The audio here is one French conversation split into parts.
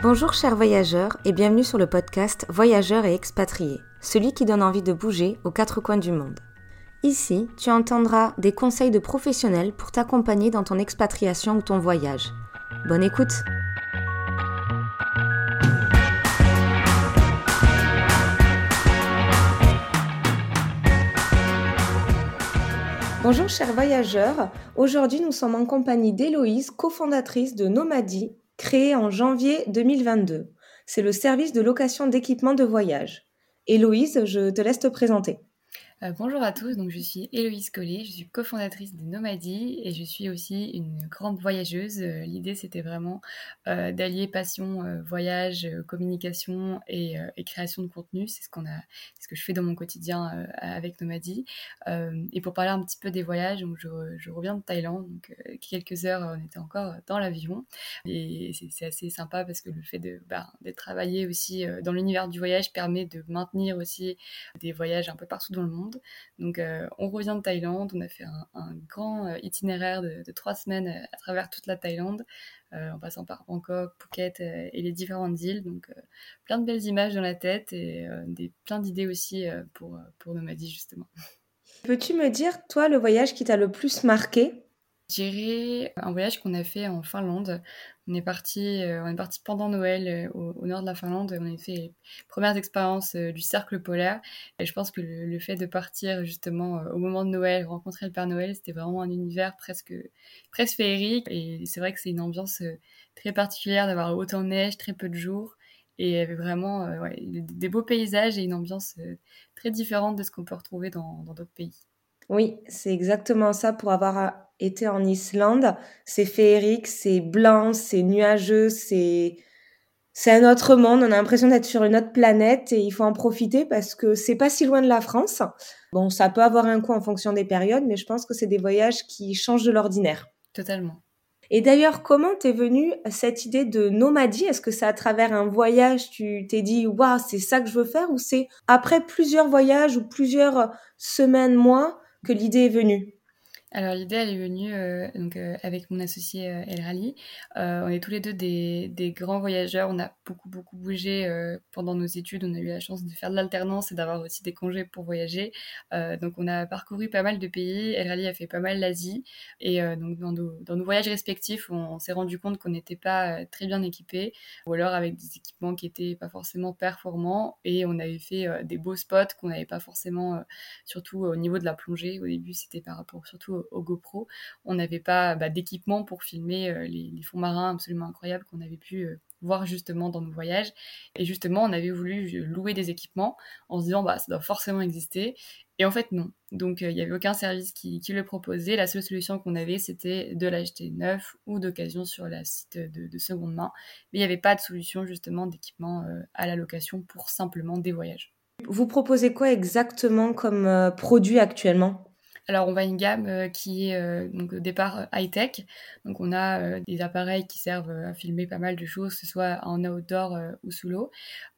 Bonjour chers voyageurs et bienvenue sur le podcast Voyageurs et expatriés, celui qui donne envie de bouger aux quatre coins du monde. Ici, tu entendras des conseils de professionnels pour t'accompagner dans ton expatriation ou ton voyage. Bonne écoute Bonjour chers voyageurs, aujourd'hui nous sommes en compagnie d'Héloïse, cofondatrice de Nomadi, créée en janvier 2022. C'est le service de location d'équipement de voyage. Héloïse, je te laisse te présenter. Euh, bonjour à tous, donc je suis Héloïse Collet, je suis cofondatrice de Nomadi et je suis aussi une grande voyageuse. Euh, l'idée c'était vraiment euh, d'allier passion, voyage, communication et, création de contenu. C'est ce qu'on ce que je fais dans mon quotidien avec Nomadi. et pour parler un petit peu des voyages, je, reviens de Thaïlande, donc quelques heures on était encore dans l'avion et c'est assez sympa parce que le fait de bah, d'être travaillé aussi dans l'univers du voyage permet de maintenir aussi des voyages un peu partout dans le monde. Donc euh, on revient de Thaïlande, on a fait un, grand euh, itinéraire de, trois semaines euh, à travers toute la Thaïlande, en passant par Bangkok, Phuket et les différentes îles. Donc plein de belles images dans la tête et des, plein d'idées aussi pour, pour Nomadi justement. Peux-tu me dire, toi, le voyage qui t'a le plus marqué? J'irai un voyage qu'on a fait en Finlande. On est parti, euh, on est parti pendant Noël euh, au, nord de la Finlande. On a fait les premières expériences euh, du cercle polaire. Et je pense que le, fait de partir justement au moment de Noël, rencontrer le Père Noël, c'était vraiment un univers presque, presque féerique. Et c'est vrai que c'est une ambiance très particulière d'avoir autant de neige, très peu de jours. Et vraiment des beaux paysages et une ambiance très différente de ce qu'on peut retrouver dans d'autres pays. Oui, c'est exactement ça pour avoir été en Islande. C'est féerique, c'est blanc, c'est nuageux, c'est c'est un autre monde. On a l'impression d'être sur une autre planète et il faut en profiter parce que c'est pas si loin de la France. Bon, ça peut avoir un coût en fonction des périodes, mais je pense que c'est des voyages qui changent de l'ordinaire. Totalement. Et d'ailleurs, comment t'es venue cette idée de nomadie? Est-ce que c'est à travers un voyage, tu t'es dit, waouh, c'est ça que je veux faire? Ou c'est après plusieurs voyages ou plusieurs semaines, mois, que l'idée est venue? Alors l'idée elle est venue euh, donc euh, avec mon associé euh, El Rally. on est tous les deux des, grands voyageurs. On a beaucoup beaucoup bougé pendant nos études. On a eu la chance de faire de l'alternance et d'avoir aussi des congés pour voyager. donc on a parcouru pas mal de pays. El Rally a fait pas mal l'Asie et donc dans nos, dans nos, voyages respectifs, on, s'est rendu compte qu'on n'était pas très bien équipés ou alors avec des équipements qui étaient pas forcément performants et on avait fait des beaux spots qu'on n'avait pas forcément, surtout au niveau de la plongée. Au début c'était par rapport surtout au, GoPro, on n'avait pas bah, d'équipement pour filmer euh, les, fonds marins absolument incroyables qu'on avait pu euh, voir justement dans nos voyages. Et justement, on avait voulu louer des équipements en se disant, bah, ça doit forcément exister. Et en fait, non. Donc, euh, il n'y avait aucun service qui, le proposait. La seule solution qu'on avait, c'était de l'acheter neuf ou d'occasion sur la site de, seconde main. Mais il n'y avait pas de solution, justement, d'équipement à la location pour simplement des voyages. Vous proposez quoi exactement comme produit actuellement? Alors, on va une gamme euh, qui est euh, donc au départ euh, high-tech. Donc, on a des appareils qui servent à filmer pas mal de choses, que ce soit en outdoor ou sous l'eau.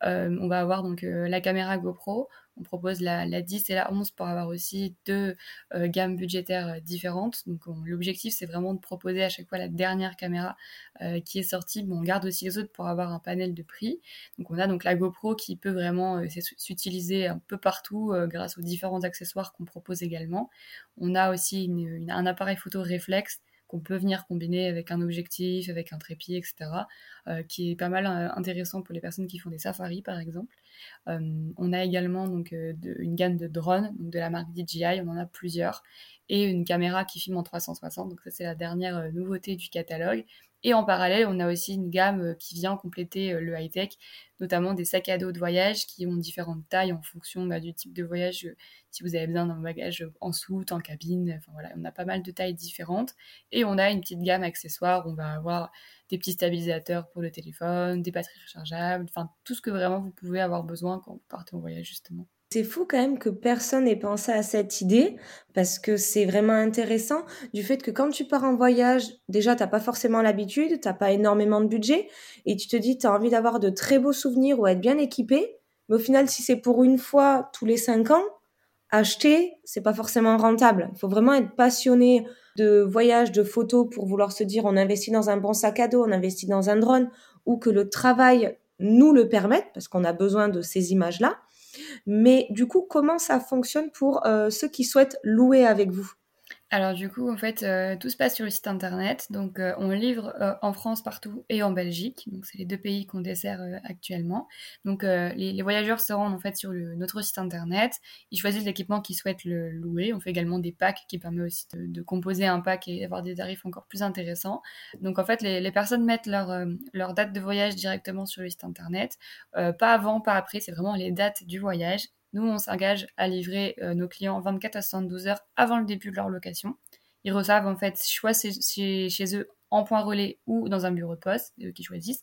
on va avoir donc la caméra GoPro, on propose la, 10 et la 11 pour avoir aussi deux euh, gammes budgétaires euh, différentes. L'objectif c'est vraiment de proposer à chaque fois la dernière caméra euh, qui est sortie. On garde aussi les autres pour avoir un panel de prix. Donc on a donc la GoPro qui peut vraiment s'utiliser un peu partout grâce aux différents accessoires qu'on propose également. On a aussi un appareil photo réflexe qu'on peut venir combiner avec un objectif, avec un trépied, etc., euh, qui est pas mal euh, intéressant pour les personnes qui font des safaris, par exemple. Euh, on a également donc une gamme de drones, de la marque DJI, on en a plusieurs, et une caméra qui filme en 360. Donc ça, c'est la dernière nouveauté du catalogue. Et en parallèle, on a aussi une gamme qui vient compléter le high-tech, notamment des sacs à dos de voyage qui ont différentes tailles en fonction bah, du type de voyage si vous avez besoin d'un bagage en soute, en cabine, enfin voilà, on a pas mal de tailles différentes. Et on a une petite gamme accessoire, on va avoir des petits stabilisateurs pour le téléphone, des batteries rechargeables, enfin tout ce que vraiment vous pouvez avoir besoin quand vous partez en voyage justement. C'est fou quand même que personne n'ait pensé à cette idée parce que c'est vraiment intéressant du fait que quand tu pars en voyage, déjà t'as pas forcément l'habitude, t'as pas énormément de budget et tu te dis tu as envie d'avoir de très beaux souvenirs ou être bien équipé, mais au final si c'est pour une fois tous les cinq ans, acheter, c'est pas forcément rentable. Il faut vraiment être passionné de voyage, de photos pour vouloir se dire on investit dans un bon sac à dos, on investit dans un drone ou que le travail nous le permette parce qu'on a besoin de ces images-là. Mais du coup, comment ça fonctionne pour euh, ceux qui souhaitent louer avec vous? Alors du coup, en fait, euh, tout se passe sur le site internet. Donc euh, on livre euh, en France partout et en Belgique. Donc c'est les deux pays qu'on dessert actuellement. Donc les, voyageurs se rendent en fait sur notre site internet. Ils choisissent l'équipement qu'ils souhaitent le louer. On fait également des packs qui permettent aussi de, composer un pack et avoir des tarifs encore plus intéressants. Donc en fait, les, personnes mettent leur date de voyage directement sur le site internet. pas avant, pas après. C'est vraiment les dates du voyage nous, on s'engage à livrer euh, nos clients 24 à 72 heures avant le début de leur location. Ils reçoivent en fait soit chez, eux en point relais ou dans un bureau de poste, eux qui choisissent.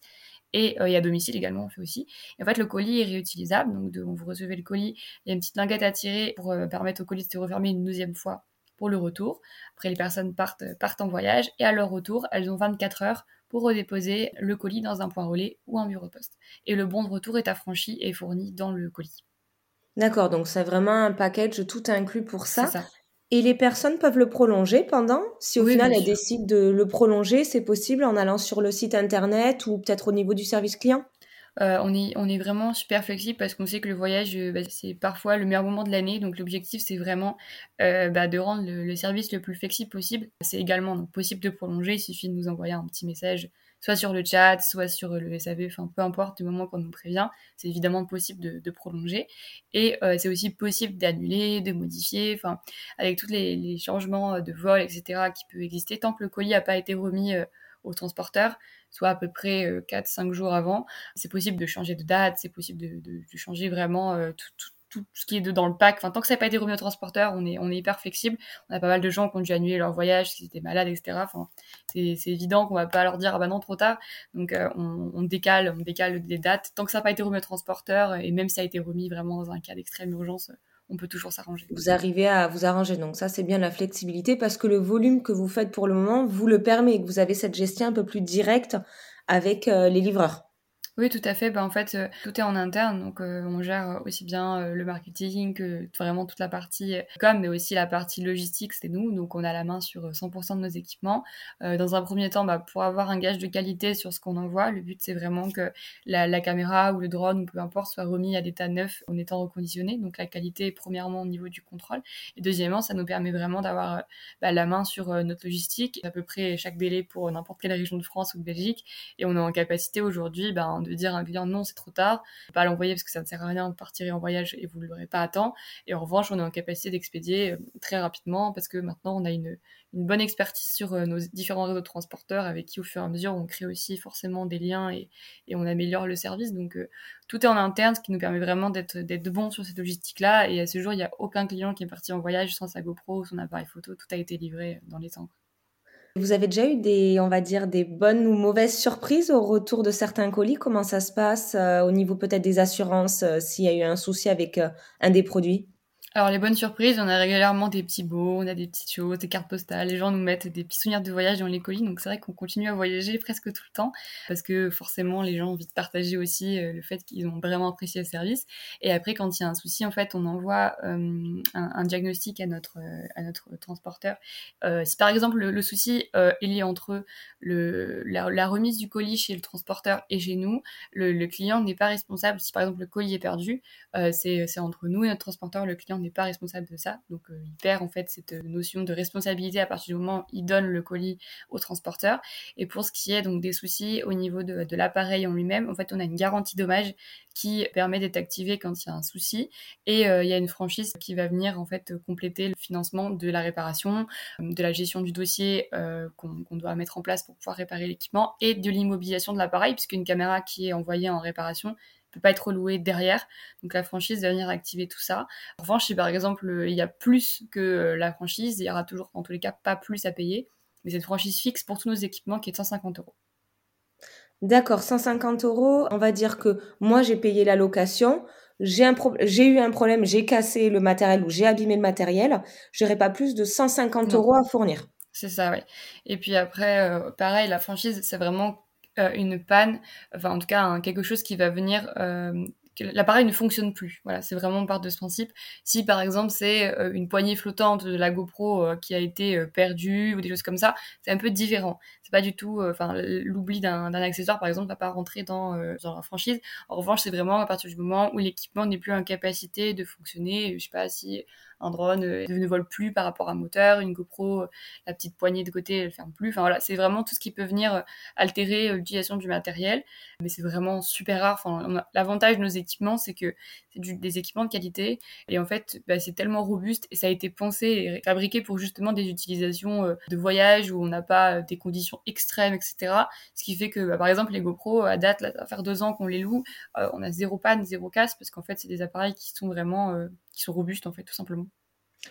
Et, euh, à domicile également, on fait aussi. Et en fait, le colis est réutilisable. Donc, de, vous recevez le colis, il y a une petite linguette à tirer pour euh, permettre au colis de se refermer une deuxième fois pour le retour. Après, les personnes partent, partent en voyage et à leur retour, elles ont 24 heures pour redéposer le colis dans un point relais ou un bureau de poste. Et le bon de retour est affranchi et fourni dans le colis. D'accord, donc c'est vraiment un package tout inclus pour ça. Et les personnes peuvent le prolonger pendant? Si au final elles décident de le prolonger, c'est possible en allant sur le site internet ou peut-être au niveau du service client? Euh, on, est, on est vraiment super flexible parce qu'on sait que le voyage, euh, bah, c'est parfois le meilleur moment de l'année. Donc l'objectif, c'est vraiment euh, bah, de rendre le, service le plus flexible possible. C'est également donc, possible de prolonger. Il suffit de nous envoyer un petit message soit sur le chat, soit sur le SAV, enfin peu importe du moment qu'on nous prévient, c'est évidemment possible de, prolonger. Et euh, c'est aussi possible d'annuler, de modifier, enfin avec tous les, changements de vol, etc. qui peuvent exister, tant que le colis n'a pas été remis euh, au transporteur, soit à peu près 4-5 euh, jours avant, c'est possible de changer de date, c'est possible de, changer vraiment tout ce qui est dans le pack. Enfin, tant que ça n'a pas été remis au transporteur, on est, on est hyper flexible. On a pas mal de gens qui ont dû annuler leur voyage, s'ils étaient malades, etc. Enfin, c'est évident qu'on va pas leur dire ah bah non trop tard. Donc euh, on, décale, on décale les dates. Tant que ça n'a pas été remis au transporteur et même si ça a été remis vraiment dans un cas d'extrême urgence, on peut toujours s'arranger. Vous arrivez à vous arranger, donc ça c'est bien la flexibilité parce que le volume que vous faites pour le moment vous le permet et que vous avez cette gestion un peu plus directe avec euh, les livreurs. Oui, tout à fait. Ben, en fait, euh, tout est en interne, donc euh, on gère aussi bien euh, le marketing que vraiment toute la partie com, mais aussi la partie logistique, c'est nous. Donc on a la main sur 100% de nos équipements. dans un premier temps, bah, pour avoir un gage de qualité sur ce qu'on envoie, le but c'est vraiment que la, caméra ou le drone ou peu importe soit remis à l'état neuf en étant reconditionné. Donc la qualité, premièrement au niveau du contrôle, et deuxièmement, ça nous permet vraiment d'avoir bah, la main sur notre logistique, à peu près chaque délai pour n'importe quelle région de France ou de Belgique, et on est en capacité aujourd'hui ben, de dire à un client non, c'est trop tard, pas l'envoyer parce que ça ne sert à rien de partir en voyage et vous ne l'aurez pas à temps. Et en revanche, on est en capacité d'expédier euh, très rapidement parce que maintenant on a une, une bonne expertise sur euh, nos différents réseaux de transporteurs avec qui au fur et à mesure on crée aussi forcément des liens et, et on améliore le service. Donc euh, tout est en interne, ce qui nous permet vraiment d'être bon sur cette logistique-là. Et à ce jour, il n'y a aucun client qui est parti en voyage sans sa GoPro son appareil photo. Tout a été livré dans les temps. Vous avez déjà eu des, on va dire, des bonnes ou mauvaises surprises au retour de certains colis? Comment ça se passe euh, au niveau peut-être des assurances euh, s'il y a eu un souci avec euh, un des produits? Alors les bonnes surprises, on a régulièrement des petits beaux, on a des petites choses, des cartes postales, les gens nous mettent des petits souvenirs de voyage dans les colis, donc c'est vrai qu'on continue à voyager presque tout le temps, parce que forcément les gens ont envie de partager aussi euh, le fait qu'ils ont vraiment apprécié le service. Et après quand il y a un souci, en fait, on envoie euh, un, diagnostic à notre, euh, à notre transporteur. si par exemple le, souci est lié entre le, la, remise du colis chez le transporteur et chez nous, le, le client n'est pas responsable. Si par exemple le colis est perdu, c'est entre nous et notre transporteur, le client pas responsable de ça. Donc euh, il perd en fait cette notion de responsabilité à partir du moment où il donne le colis au transporteur. Et pour ce qui est donc des soucis au niveau de, l'appareil en lui-même, en fait on a une garantie dommage qui permet d'être activée quand il y a un souci. Et euh, il y a une franchise qui va venir en fait compléter le financement de la réparation, de la gestion du dossier euh, qu'on doit mettre en place pour pouvoir réparer l'équipement et de l'immobilisation de l'appareil, puisqu'une caméra qui est envoyée en réparation peut pas être loué derrière. Donc la franchise va venir activer tout ça. En revanche, si par exemple il y a plus que euh, la franchise, il y aura toujours en tous les cas pas plus à payer. Mais c'est une franchise fixe pour tous nos équipements qui est de 150 euros. D'accord, 150 euros. On va dire que moi j'ai payé la location. J'ai un j'ai eu un problème, j'ai cassé le matériel ou j'ai abîmé le matériel. J'aurais pas plus de 150 euros à fournir. C'est ça, oui. Et puis après, euh, pareil, la franchise, c'est vraiment euh, une panne, enfin en tout cas quelque chose qui va venir euh, l'appareil ne fonctionne plus. Voilà, c'est vraiment part de ce principe. Si par exemple c'est euh, une poignée flottante de la GoPro euh, qui a été euh, perdue ou des choses comme ça, c'est un peu différent. C'est pas du tout, enfin l'oubli d'un accessoire par exemple va pas rentrer dans, dans la franchise. En revanche, c'est vraiment à partir du moment où l'équipement n'est plus en capacité de fonctionner. Je sais pas si un drone ne vole plus par rapport à un moteur, une GoPro, la petite poignée de côté, elle ferme plus. Enfin voilà, c'est vraiment tout ce qui peut venir altérer l'utilisation du matériel. Mais c'est vraiment super rare. Enfin, l'avantage de nos équipements, c'est que c'est des équipements de qualité et en fait, bah, c'est tellement robuste et ça a été pensé et fabriqué pour justement des utilisations de voyage où on n'a pas des conditions extrêmes, etc. Ce qui fait que, bah, par exemple, les GoPro, à date, là, ça va faire deux ans qu'on les loue, on a zéro panne, zéro casse parce qu'en fait, c'est des appareils qui sont vraiment qui sont robustes en fait, tout simplement.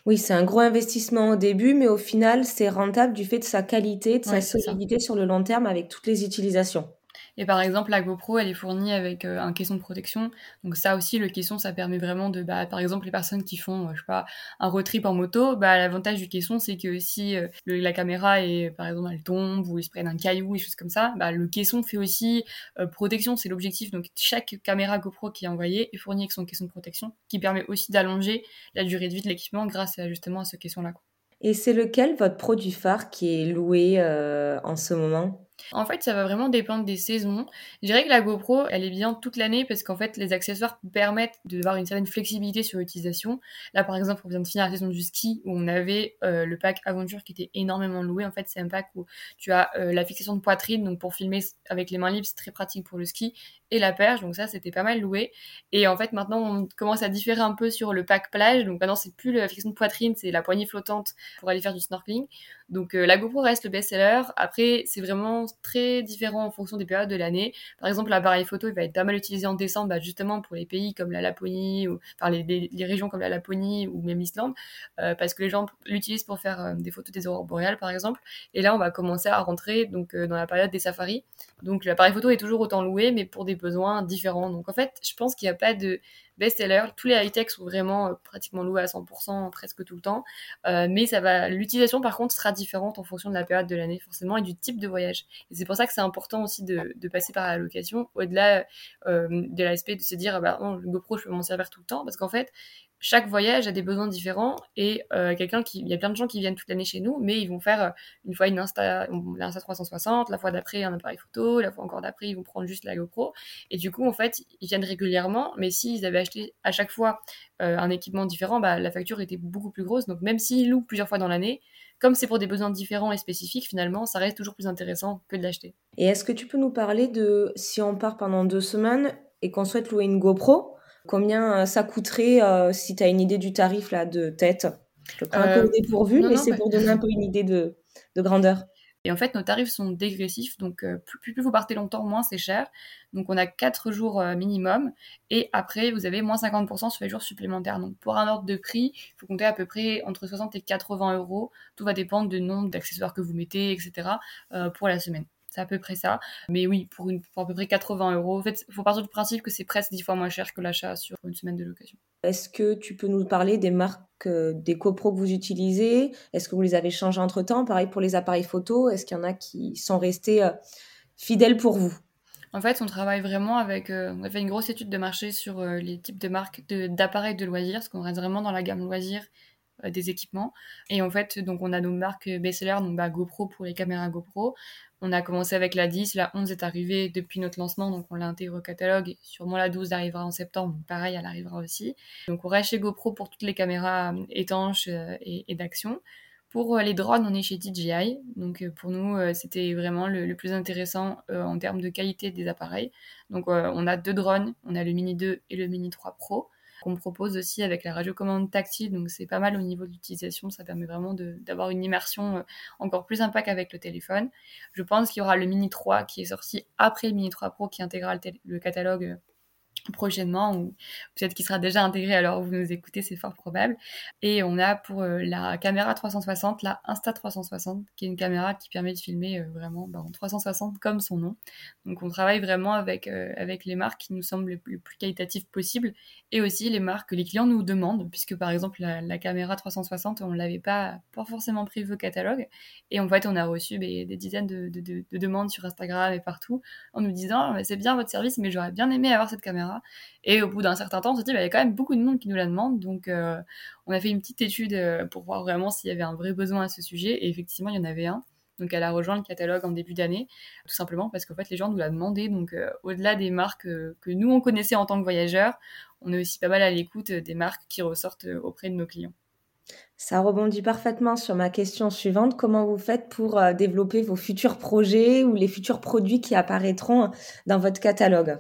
Oui, c'est un gros investissement au début, mais au final, c'est rentable du fait de sa qualité, de sa solidité sur le long terme avec toutes les utilisations. Et par exemple, la GoPro, elle est fournie avec euh, un caisson de protection. Donc ça aussi, le caisson, ça permet vraiment de, bah, par exemple, les personnes qui font, euh, je sais pas, un road trip en moto, bah, l'avantage du caisson, c'est que si euh, la caméra est, par exemple, elle tombe ou ils se prennent un caillou et choses comme ça, bah, le caisson fait aussi protection, c'est l'objectif. Donc chaque caméra GoPro qui est envoyée est fournie avec son caisson de protection, qui permet aussi d'allonger la durée de vie de l'équipement grâce justement à ce caisson-là. Et c'est lequel votre produit phare qui est loué en ce moment? En fait, ça va vraiment dépendre des saisons. Je dirais que la GoPro, elle est bien toute l'année parce qu'en fait, les accessoires permettent d'avoir une certaine flexibilité sur l'utilisation. Là, par exemple, on vient de finir la saison du ski où on avait euh, le pack Aventure qui était énormément loué. En fait, c'est un pack où tu as euh, la fixation de poitrine, donc pour filmer avec les mains libres, c'est très pratique pour le ski, et la perche, donc ça, c'était pas mal loué. Et en fait, maintenant, on commence à différer un peu sur le pack plage. Donc maintenant, c'est plus la fixation de poitrine, c'est la poignée flottante pour aller faire du snorkeling. Donc euh, la GoPro reste le best-seller. Après, c'est vraiment très différent en fonction des périodes de l'année. Par exemple, l'appareil photo, il va être pas mal utilisé en décembre, bah, justement pour les pays comme la Laponie, ou enfin les, régions comme la Laponie ou même l'Islande, euh, parce que les gens l'utilisent pour faire euh, des photos des aurores boréales, par exemple. Et là, on va commencer à rentrer donc dans la période des safaris. Donc l'appareil photo est toujours autant loué, mais pour des besoins différents. Donc en fait, je pense qu'il n'y a pas de best-seller. Tous les high-tech sont vraiment euh, pratiquement loués à 100% presque tout le temps. Euh, mais ça va, l'utilisation par contre sera différente en fonction de la période de l'année forcément et du type de voyage. Et c'est pour ça que c'est important aussi de, passer par la location au-delà euh, de l'aspect de se dire, ah bah, non, le GoPro, je peux m'en servir tout le temps parce qu'en fait, chaque voyage a des besoins différents et euh, quelqu'un qui il y a plein de gens qui viennent toute l'année chez nous mais ils vont faire euh, une fois une Insta l'Insta 360 la fois d'après un appareil photo la fois encore d'après ils vont prendre juste la GoPro. Et du coup en fait ils viennent régulièrement mais s'ils avaient acheté à chaque fois euh, un équipement différent bah la facture était beaucoup plus grosse. Donc même s'ils louent plusieurs fois dans l'année comme c'est pour des besoins différents et spécifiques finalement ça reste toujours plus intéressant que de l'acheter. Et est-ce que tu peux nous parler de si on part pendant deux semaines et qu'on souhaite louer une GoPro Combien euh, ça coûterait euh, si tu as une idée du tarif là de tête? Je prends un peu dépourvu, mais c'est pour donner un peu une idée de, grandeur. Et en fait, nos tarifs sont dégressifs, donc euh, plus, plus, vous partez longtemps, moins c'est cher. Donc on a 4 jours minimum, et après vous avez moins 50% sur les jours supplémentaires. Donc pour un ordre de prix, il faut compter à peu près entre 60 et 80 euros. Tout va dépendre du nombre d'accessoires que vous mettez, etc. pour la semaine. C'est à peu près ça. Mais oui, pour, une, à peu près 80 euros. En fait, il faut partir du principe que c'est presque 10 fois moins cher que l'achat sur une semaine de location. Est-ce que tu peux nous parler des marques, euh, des copros que vous utilisez? Est-ce que vous les avez changées entre-temps? Pareil pour les appareils photo. Est-ce qu'il y en a qui sont restés euh, fidèles pour vous? En fait, on travaille vraiment avec. Euh, on a fait une grosse étude de marché sur les types de marques d'appareils de, loisirs, parce qu'on reste vraiment dans la gamme loisirs des équipements. Et en fait, donc on a nos marques best-sellers, donc bah, GoPro pour les caméras GoPro. On a commencé avec la 10, la 11 est arrivée depuis notre lancement, donc on l'a intégré au catalogue. Sûrement la 12 arrivera en septembre, pareil, elle arrivera aussi. Donc on reste chez GoPro pour toutes les caméras euh, étanches euh, et, d'action. Pour euh, les drones, on est chez DJI. Donc pour nous, c'était vraiment le, plus intéressant en termes de qualité des appareils. Donc on a deux drones, on a le Mini 2 et le Mini 3 Pro qu'on propose aussi avec la radiocommande tactile. Donc c'est pas mal au niveau de l'utilisation. Ça permet vraiment d'avoir une immersion euh, encore plus impact avec le téléphone. Je pense qu'il y aura le Mini 3 qui est sorti après le Mini 3 Pro qui intégrera le catalogue euh, prochainement, ou peut-être qu'il sera déjà intégré alors vous nous écoutez, c'est fort probable. Et on a pour euh, la caméra 360, la Insta 360, qui est une caméra qui permet de filmer euh, vraiment bah, en 360 comme son nom. Donc on travaille vraiment avec, euh, avec les marques qui nous semblent les plus, qualitatives possibles et aussi les marques que les clients nous demandent, puisque par exemple la, caméra 360, on ne l'avait pas, pas forcément prévu au catalogue. Et en fait, on a reçu bah, des dizaines de, de, demandes sur Instagram et partout en nous disant c'est bien votre service, mais j'aurais bien aimé avoir cette caméra Et au bout d'un certain temps, on s'est dit, bah, il y a quand même beaucoup de monde qui nous la demande. Donc, on a fait une petite étude pour voir vraiment s'il y avait un vrai besoin à ce sujet. Et effectivement, il y en avait un. Donc elle a rejoint le catalogue en début d'année, tout simplement parce qu'en fait les gens nous l'ont demandé. Donc euh, au-delà des marques euh, que nous on connaissait en tant que voyageurs, on est aussi pas mal à l'écoute des marques qui ressortent euh, auprès de nos clients. Ça rebondit parfaitement sur ma question suivante. Comment vous faites pour développer vos futurs projets ou les futurs produits qui apparaîtront dans votre catalogue?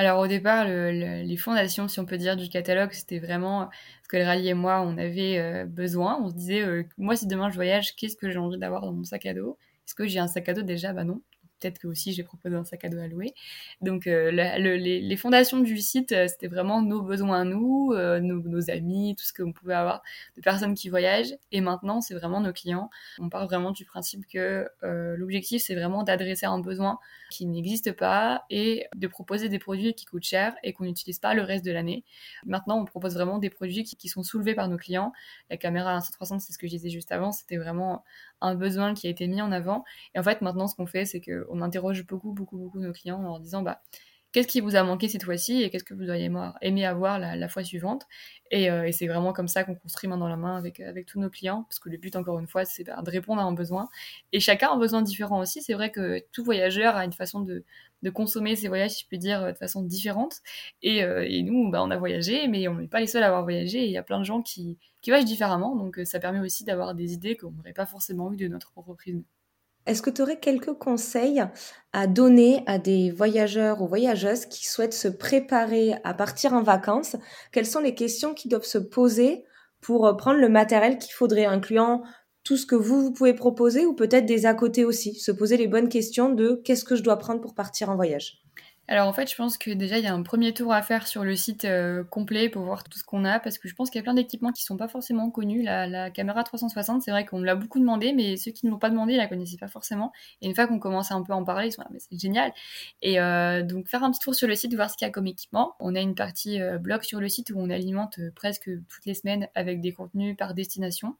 Alors au départ, les fondations, si on peut dire, du catalogue, c'était vraiment ce que le et moi, on avait euh, besoin. On se disait, euh, moi, si demain je voyage, qu'est-ce que j'ai envie d'avoir dans mon sac à dos? Est-ce que j'ai un sac à dos? Déjà Bah non peut-être que aussi j'ai proposé un sac à dos à louer. Donc euh, les, fondations du site, euh, c'était vraiment nos besoins à nous, euh, nos, amis, tout ce qu'on pouvait avoir de personnes qui voyagent. Et maintenant, c'est vraiment nos clients. On part vraiment du principe que l'objectif, c'est vraiment d'adresser un besoin qui n'existe pas et de proposer des produits qui coûtent cher et qu'on n'utilise pas le reste de l'année. Maintenant, on propose vraiment des produits qui, sont soulevés par nos clients. La caméra 160, c'est ce que je disais juste avant, c'était vraiment un besoin qui a été mis en avant. Et en fait, maintenant, ce qu'on fait, c'est qu'on interroge beaucoup, beaucoup, beaucoup nos clients en leur disant, bah, qu'est-ce qui vous a manqué cette fois-ci et qu'est-ce que vous auriez aimé avoir la, fois suivante. Euh, et, c'est vraiment comme ça qu'on construit main dans la main avec, avec tous nos clients, parce que le but, encore une fois, c'est bah, de répondre à un besoin. Et chacun a un besoin différent aussi. C'est vrai que tout voyageur a une façon de, de consommer ses voyages, si je puis dire, de façon différente. Et, euh, et nous, bah, on a voyagé, mais on n'est pas les seuls à avoir voyagé. il y a plein de gens qui, qui voyagent différemment. Donc euh, ça permet aussi d'avoir des idées qu'on n'aurait pas forcément eues de notre propre prisme. Est-ce que tu aurais quelques conseils à donner à des voyageurs ou voyageuses qui souhaitent se préparer à partir en vacances? Quelles sont les questions qui doivent se poser pour euh, prendre le matériel qu'il faudrait, incluant tout ce que vous, vous pouvez proposer ou peut-être des à côté aussi? Se poser les bonnes questions de qu'est-ce que je dois prendre pour partir en voyage? Alors en fait, je pense que déjà il y a un premier tour à faire sur le site euh, complet pour voir tout ce qu'on a, parce que je pense qu'il y a plein d'équipements qui sont pas forcément connus. La, caméra 360, c'est vrai qu'on l'a beaucoup demandé, mais ceux qui ne l'ont pas demandé, ils la connaissaient pas forcément. Et une fois qu'on commence à un peu en parler, ils sont là, mais c'est génial. Et euh, donc faire un petit tour sur le site, voir ce qu'il y a comme équipement. On a une partie euh, blog sur le site où on alimente presque toutes les semaines avec des contenus par destination.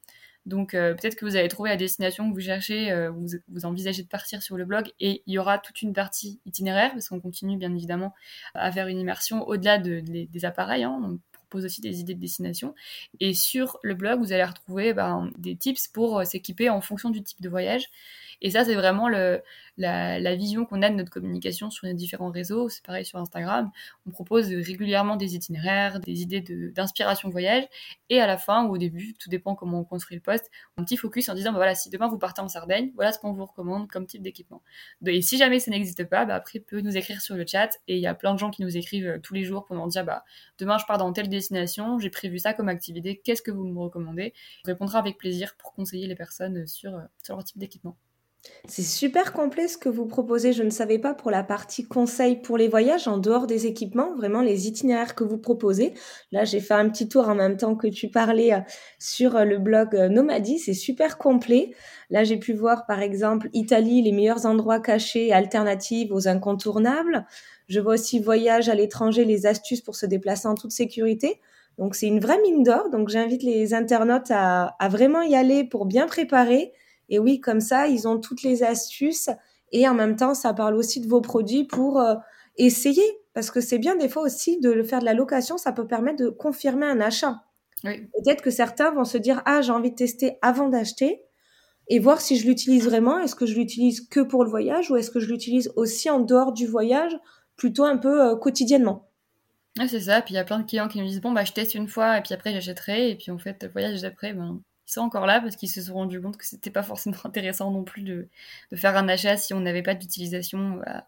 Donc euh, peut-être que vous allez trouver la destination que vous cherchez, euh, vous, envisagez de partir sur le blog et il y aura toute une partie itinéraire parce qu'on continue bien évidemment à faire une immersion au-delà de, des appareils. Hein, on propose aussi des idées de destination. Et sur le blog, vous allez retrouver ben, des tips pour euh, s'équiper en fonction du type de voyage. Et ça, c'est vraiment la, vision qu'on a de notre communication sur les différents réseaux. C'est pareil sur Instagram. On propose régulièrement des itinéraires, des idées d'inspiration voyage. Et à la fin ou au début, tout dépend comment on construit le poste, un petit focus en disant, bah voilà, si demain vous partez en Sardaigne, voilà ce qu'on vous recommande comme type d'équipement. Et si jamais ça n'existe pas, bah après, peut nous écrire sur le chat. Et il y a plein de gens qui nous écrivent euh, tous les jours pour nous dire, bah demain je pars dans telle destination, j'ai prévu ça comme activité, qu'est-ce que vous me recommandez? On répondra avec plaisir pour conseiller les personnes sur, euh, sur leur type d'équipement. C'est super complet ce que vous proposez. Je ne savais pas pour la partie conseil pour les voyages en dehors des équipements, vraiment les itinéraires que vous proposez. Là, j'ai fait un petit tour en même temps que tu parlais euh, sur euh, le blog euh, Nomadi. C'est super complet. Là, j'ai pu voir par exemple Italie, les meilleurs endroits cachés alternatives aux incontournables. Je vois aussi voyage à l'étranger, les astuces pour se déplacer en toute sécurité. Donc, c'est une vraie mine d'or. Donc, j'invite les internautes à vraiment y aller pour bien préparer et oui, comme ça, ils ont toutes les astuces et en même temps, ça parle aussi de vos produits pour euh, essayer. Parce que c'est bien des fois aussi de le faire de la location, ça peut permettre de confirmer un achat. Peut-être que certains vont se dire ah j'ai envie de tester avant d'acheter et voir si je l'utilise vraiment. Est-ce que je l'utilise que pour le voyage ou est-ce que je l'utilise aussi en dehors du voyage, plutôt un peu euh, quotidiennement. c'est ça. Puis il y a plein de clients qui nous disent bon bah je teste une fois et puis après j'achèterai et puis en fait le voyage d'après ben sont encore là parce qu'ils se sont rendus compte que c'était pas forcément intéressant non plus de, de faire un achat si on n'avait pas d'utilisation euh,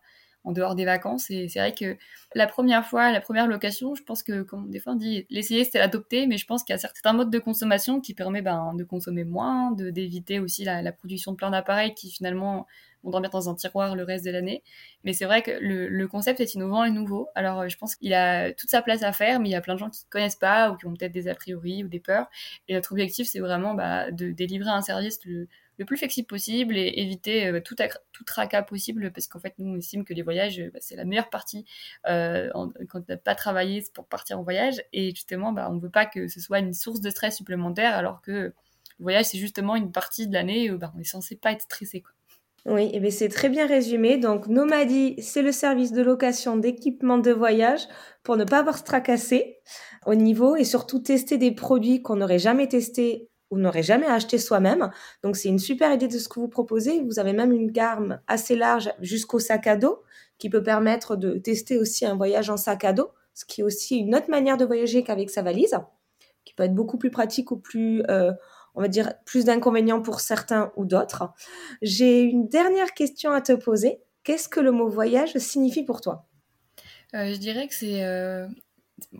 en dehors des vacances. Et c'est vrai que la première fois, la première location, je pense que, comme des fois on dit, l'essayer c'était l'adopter, mais je pense qu'il y a certains modes de consommation qui permettent ben, de consommer moins, d'éviter aussi la, la, production de plein d'appareils qui finalement vont dormir dans un tiroir le reste de l'année. Mais c'est vrai que le, le, concept est innovant et nouveau. Alors euh, je pense qu'il a toute sa place à faire, mais il y a plein de gens qui ne connaissent pas ou qui ont peut-être des a priori ou des peurs. Et notre objectif, c'est vraiment bah, de délivrer un service le, le plus flexible possible et éviter euh, tout, tout tracas possible parce qu'en fait, nous, on estime que les voyages, bah, c'est la meilleure partie euh, quand on n'a pas travaillé pour partir en voyage. Et justement, bah, on ne veut pas que ce soit une source de stress supplémentaire alors que le voyage, c'est justement une partie de l'année où bah, on est censé pas être stressé. Quoi. Oui, et eh c'est très bien résumé. Donc, Nomadi, c'est le service de location d'équipement de voyage pour ne pas avoir se tracasser au niveau et surtout tester des produits qu'on n'aurait jamais testés ou n'aurait jamais acheté soi-même. Donc, c'est une super idée de ce que vous proposez. Vous avez même une gamme assez large jusqu'au sac à dos qui peut permettre de tester aussi un voyage en sac à dos, ce qui est aussi une autre manière de voyager qu'avec sa valise, qui peut être beaucoup plus pratique ou plus... Euh, on va dire, plus d'inconvénients pour certains ou d'autres. J'ai une dernière question à te poser. Qu'est-ce que le mot voyage signifie pour toi? Euh, Je dirais que c'est... Euh...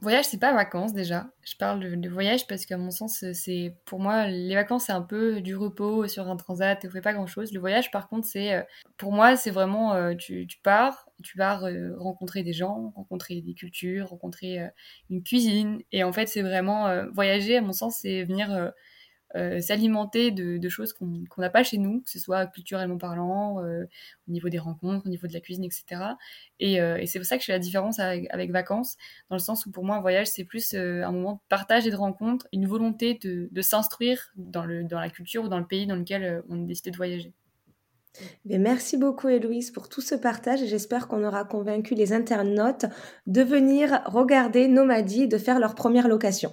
Voyage, c'est pas vacances déjà. Je parle de, voyage parce qu'à mon sens, c'est pour moi, les vacances, c'est un peu du repos sur un transat on fait pas grand chose. Le voyage, par contre, c'est euh, pour moi, c'est vraiment euh, tu, pars, tu pars rencontrer des gens, rencontrer des cultures, rencontrer une cuisine. Et en fait, c'est vraiment voyager, à mon sens, c'est venir euh, s'alimenter de, choses qu'on n'a pas chez nous, que ce soit culturellement parlant, euh, au niveau des rencontres, au niveau de la cuisine, etc. Euh, et, c'est pour ça que je fais la différence avec, vacances, dans le sens où pour moi un voyage c'est plus un moment de partage et de rencontre, une volonté de, s'instruire dans, dans la culture ou dans le pays dans lequel on a décidé de voyager. merci beaucoup Héloïse pour tout ce partage et j'espère qu'on aura convaincu les internautes de venir regarder Nomadi et de faire leur première location.